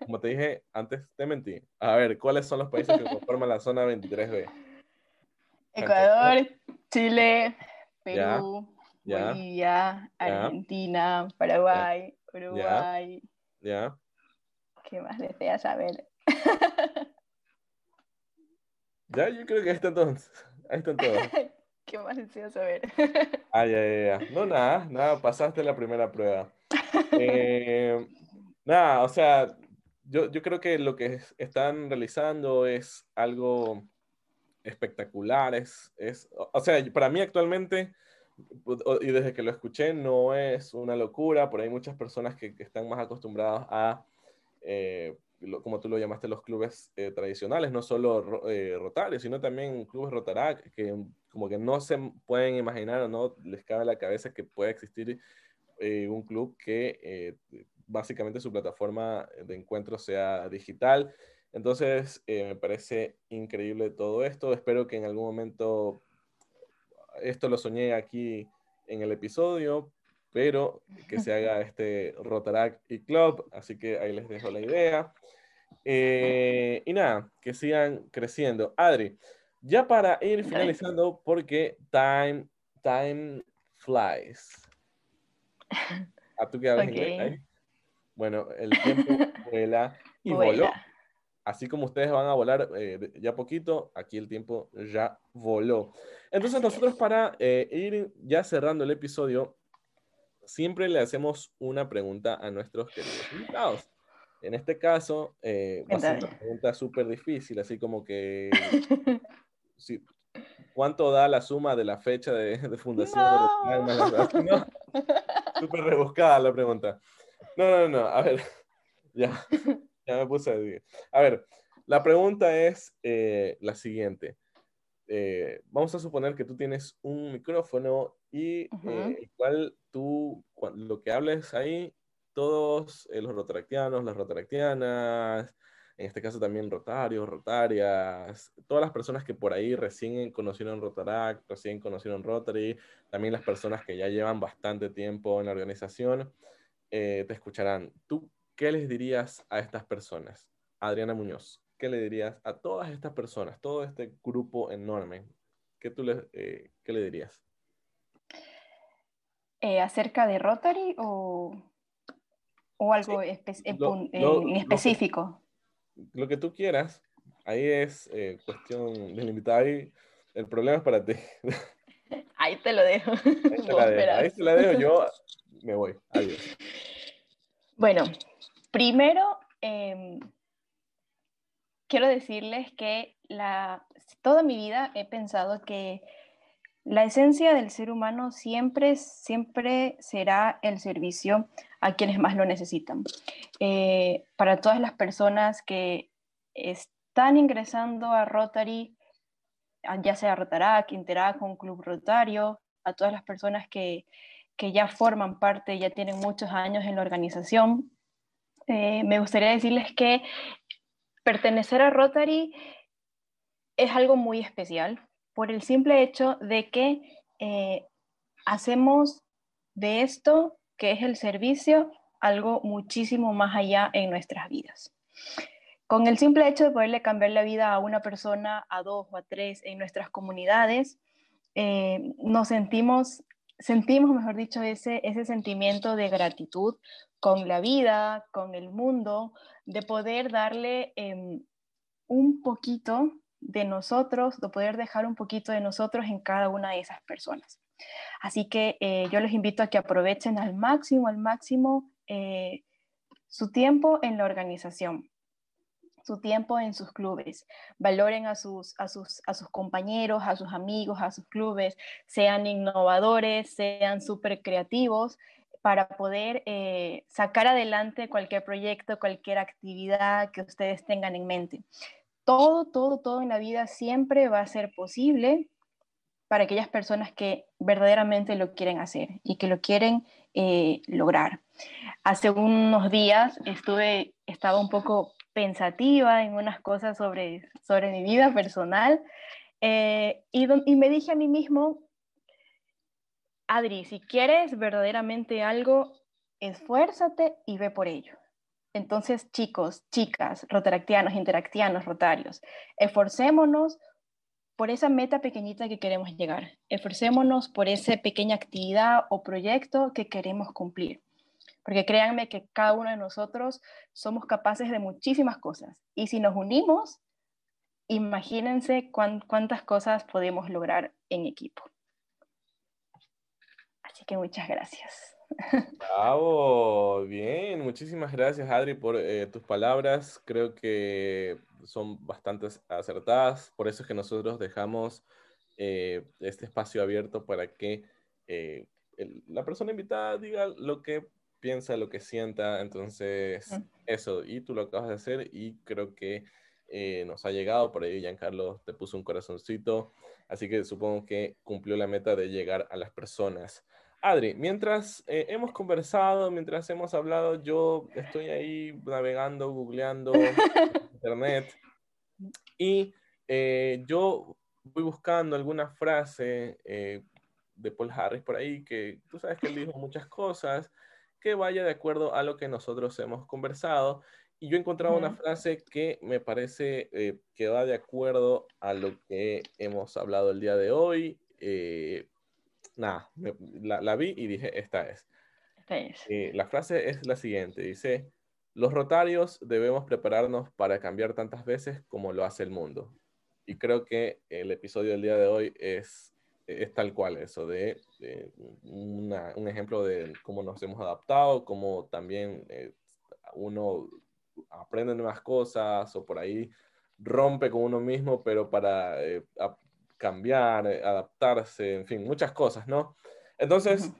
como te dije antes, te mentí. A ver, ¿cuáles son los países que conforman la zona 23B? [LAUGHS] Ecuador, Chile, Perú, Bolivia, Argentina, Paraguay, Uruguay. Ya. ¿Qué más deseas saber? [LAUGHS] ya, yo creo que ahí están todos. Ahí están todos. [LAUGHS] ¿Qué más deseas saber? [LAUGHS] ah, ya, ya, ya. No, nada, nada, pasaste la primera prueba. Eh, nada, o sea, yo, yo creo que lo que están realizando es algo espectacular, es, es, o sea, para mí actualmente y desde que lo escuché no es una locura, por ahí muchas personas que, están más acostumbradas a, eh, como tú lo llamaste, los clubes eh, tradicionales, no solo eh, Rotarios, sino también clubes Rotarac, que como que no se pueden imaginar o no les cabe la cabeza que pueda existir un club que básicamente su plataforma de encuentro sea digital. Entonces, me parece increíble todo esto. Espero que en algún momento esto lo soñé aquí en el episodio, pero que se haga [LAUGHS] este Rotaract y Club, así que ahí les dejo la idea. Eh, y nada, que sigan creciendo. Adri, ya para ir finalizando, porque time, time flies. [LAUGHS] ¿A tú qué hablas inglés? Bueno, el tiempo [LAUGHS] vuela y voló. Así como ustedes van a volar eh, ya poquito, aquí el tiempo ya voló. Entonces nosotros para eh, ir ya cerrando el episodio, siempre le hacemos una pregunta a nuestros queridos invitados. En este caso, eh, va a ser una pregunta súper difícil, así como que, [LAUGHS] ¿cuánto da la suma de la fecha de, fundación? No. [LAUGHS] Súper rebuscada la pregunta. No, no, no, a ver, ya. [LAUGHS] Ya me puse a decir. A ver, la pregunta es eh, la siguiente. Eh, vamos a suponer que tú tienes un micrófono y eh, igual tú, lo que hables ahí, todos los rotaractianos, las rotaractianas, en este caso también rotarios, rotarias, todas las personas que por ahí recién conocieron Rotaract, recién conocieron Rotary, también las personas que ya llevan bastante tiempo en la organización, te escucharán. ¿Tú ¿qué les dirías a estas personas? Adriana Muñoz, ¿qué le dirías a todas estas personas, todo este grupo enorme? ¿Qué, tú le, eh, ¿qué le dirías? Eh, ¿Acerca de Rotary o, o algo en específico? Lo que, tú quieras. Ahí es eh, cuestión de limitar. el problema es para ti. [LAUGHS] Ahí te lo dejo. Ahí te, la dejo. Ahí te la dejo. Yo me voy. Adiós. Bueno, primero em, quiero decirles que toda mi vida he pensado que la esencia del ser humano siempre, siempre será el servicio a quienes más lo necesitan. Eh, para todas las personas que están ingresando a Rotary, ya sea Rotarac, Interac, un club rotario, a todas las personas que, que ya forman parte, ya tienen muchos años en la organización. Eh, me gustaría decirles que pertenecer a Rotary es algo muy especial por el simple hecho de que eh, hacemos de esto, que es el servicio, algo muchísimo más allá en nuestras vidas. Con el simple hecho de poderle cambiar la vida a una persona, a dos o a tres en nuestras comunidades, eh, nos sentimos, sentimos, mejor dicho, ese, ese sentimiento de gratitud con la vida, con el mundo, de poder darle em, un poquito de nosotros, de poder dejar un poquito de nosotros en cada una de esas personas. Así que eh, yo les invito a que aprovechen al máximo, al máximo eh, su tiempo en la organización, su tiempo en sus clubes, valoren a sus, a sus, a sus compañeros, a sus amigos, a sus clubes, sean innovadores, sean súper creativos para poder eh, sacar adelante cualquier proyecto, cualquier actividad que ustedes tengan en mente. Todo, todo, todo en la vida siempre va a ser posible para aquellas personas que verdaderamente lo quieren hacer y que lo quieren eh, lograr. Hace unos días estuve, estaba un poco pensativa en unas cosas sobre, sobre mi vida personal eh, y, y me dije a mí mismo, Adri, si quieres verdaderamente algo, esfuérzate y ve por ello. Entonces, chicos, chicas, rotaractianos, interactianos, rotarios, esforcémonos por esa meta pequeñita que queremos llegar. Esforcémonos por esa pequeña actividad o proyecto que queremos cumplir. Porque créanme que cada uno de nosotros somos capaces de muchísimas cosas. Y si nos unimos, imagínense cuántas cosas podemos lograr en equipo. Así que muchas gracias. [LAUGHS] Bravo, bien, muchísimas gracias Adri por eh, tus palabras. Creo que son bastante acertadas, por eso es que nosotros dejamos eh, este espacio abierto para que eh, la persona invitada diga lo que piensa, lo que sienta. Entonces, eso, y tú lo acabas de hacer y creo que nos ha llegado, por ahí Giancarlo te puso un corazoncito, así que supongo que cumplió la meta de llegar a las personas. Adri, mientras eh, hemos conversado, mientras hemos hablado, yo estoy ahí navegando, googleando [LAUGHS] internet y eh, yo voy buscando alguna frase eh, de Paul Harris por ahí, que tú sabes que él dijo muchas cosas, que vaya de acuerdo a lo que nosotros hemos conversado. Y yo he encontrado una frase que me parece que va de acuerdo a lo que hemos hablado el día de hoy nada, la, vi y dije, esta es. Eh, la frase es la siguiente, dice, los rotarios debemos prepararnos para cambiar tantas veces como lo hace el mundo. Y creo que el episodio del día de hoy es, es tal cual eso, de, un ejemplo de cómo nos hemos adaptado, cómo también eh, uno aprende nuevas cosas o por ahí rompe con uno mismo, pero para eh, cambiar, eh, adaptarse, en fin, muchas cosas, ¿no? Entonces,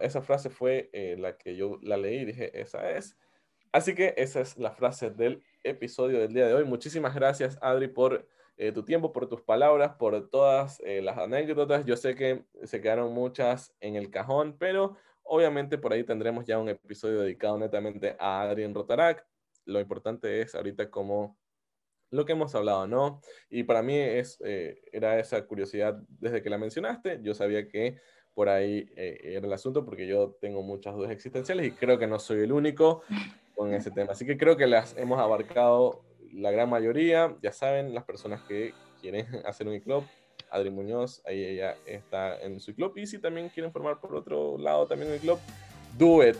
esa frase fue eh, la que yo la leí y dije, esa es. Así que esa es la frase del episodio del día de hoy. Muchísimas gracias, Adri, por eh, tu tiempo, por tus palabras, por todas las anécdotas. Yo sé que se quedaron muchas en el cajón, pero obviamente por ahí tendremos ya un episodio dedicado netamente a Adri en Rotarac. Lo importante es ahorita cómo lo que hemos hablado, ¿no? Y para mí es, eh, era esa curiosidad desde que la mencionaste. Yo sabía que por ahí eh, era el asunto porque yo tengo muchas dudas existenciales y creo que no soy el único con ese tema. Así que creo que las hemos abarcado la gran mayoría. Ya saben, las personas que quieren [LAUGHS] hacer un club, Adri Muñoz, ahí ella está en su club. Y si también quieren formar por otro lado también un club, do it.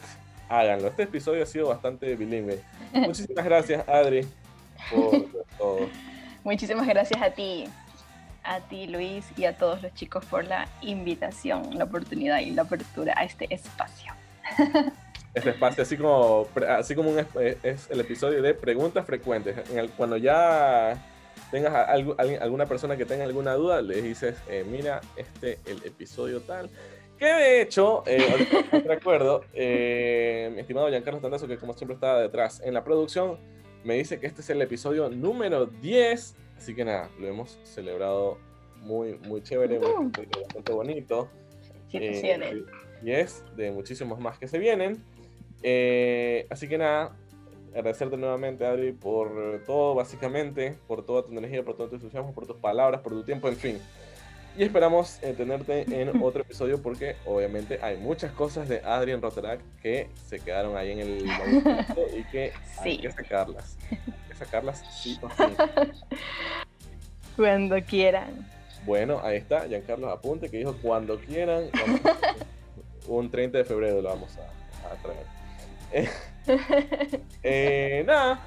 Háganlo. Este episodio ha sido bastante bilingüe. [LAUGHS] Muchísimas gracias, Adri. Muchísimas gracias a ti, a ti Luis y a todos los chicos por la invitación, la oportunidad y la apertura a este espacio. [LAUGHS] Este espacio, así como, así como es el episodio de preguntas frecuentes. cuando ya tengas alguna persona que tenga alguna duda, le dices, eh, mira, este el episodio tal. Que de hecho, eh, [LAUGHS] recuerdo, eh, mi estimado Giancarlo Tandazo, que como siempre estaba detrás en la producción, me dice que este es el episodio número 10. Así que nada, lo hemos celebrado muy, muy chévere, muy, bastante bonito. Eh, y es de muchísimos más que se vienen. Eh, así que nada, agradecerte nuevamente, Adri, por todo, básicamente, por toda tu energía, por todo tu entusiasmo, por tus palabras, por tu tiempo, en fin. Y esperamos eh, tenerte en [LAUGHS] otro episodio porque obviamente hay muchas cosas de Adrian Rotarac que se quedaron ahí en el y que [LAUGHS] hay que sacarlas. Hay que sacarlas sí o sí. [LAUGHS] Cuando quieran. Bueno, ahí está, Giancarlo Apunte, que dijo cuando quieran. un 30 de febrero lo vamos a, traer. Eh, [LAUGHS] nada,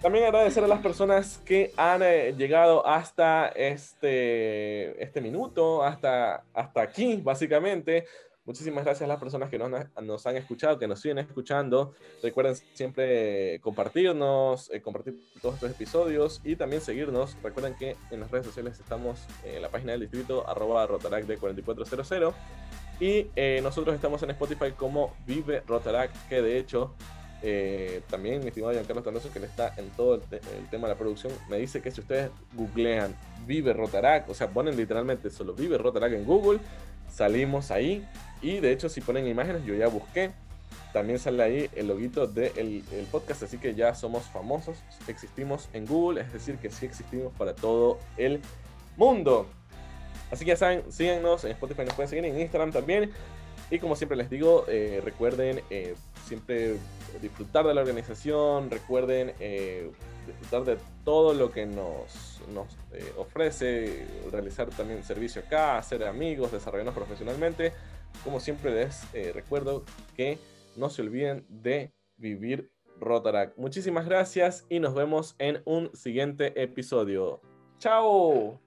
también agradecer a las personas que han eh, llegado hasta este, este minuto, hasta, hasta aquí, básicamente. Muchísimas gracias a las personas que nos, nos, han escuchado, que nos siguen escuchando. Recuerden siempre compartirnos, eh, compartir todos estos episodios y también seguirnos. Recuerden que en las redes sociales estamos en la página del distrito, arroba rotarac de 4400. Y eh, nosotros estamos en Spotify como Vive Rotarac, que de hecho eh, también mi estimado Giancarlo Tanoso, que le está en todo el, el, tema de la producción, me dice que si ustedes googlean Vive Rotarac, o sea, ponen literalmente solo Vive Rotarac en Google, salimos ahí y de hecho, si ponen imágenes, yo ya busqué. También sale ahí el loguito del podcast, así que ya somos famosos, existimos en Google, es decir, que sí existimos para todo el mundo. Así que ya saben, síganos en Spotify, nos pueden seguir en Instagram también. Y como siempre les digo, eh, recuerden eh, siempre disfrutar de la organización, recuerden eh, disfrutar de todo lo que nos, nos ofrece, realizar también servicio acá, hacer amigos, desarrollarnos profesionalmente. Como siempre les recuerdo que no se olviden de vivir Rotarac. Muchísimas gracias y nos vemos en un siguiente episodio. ¡Chao!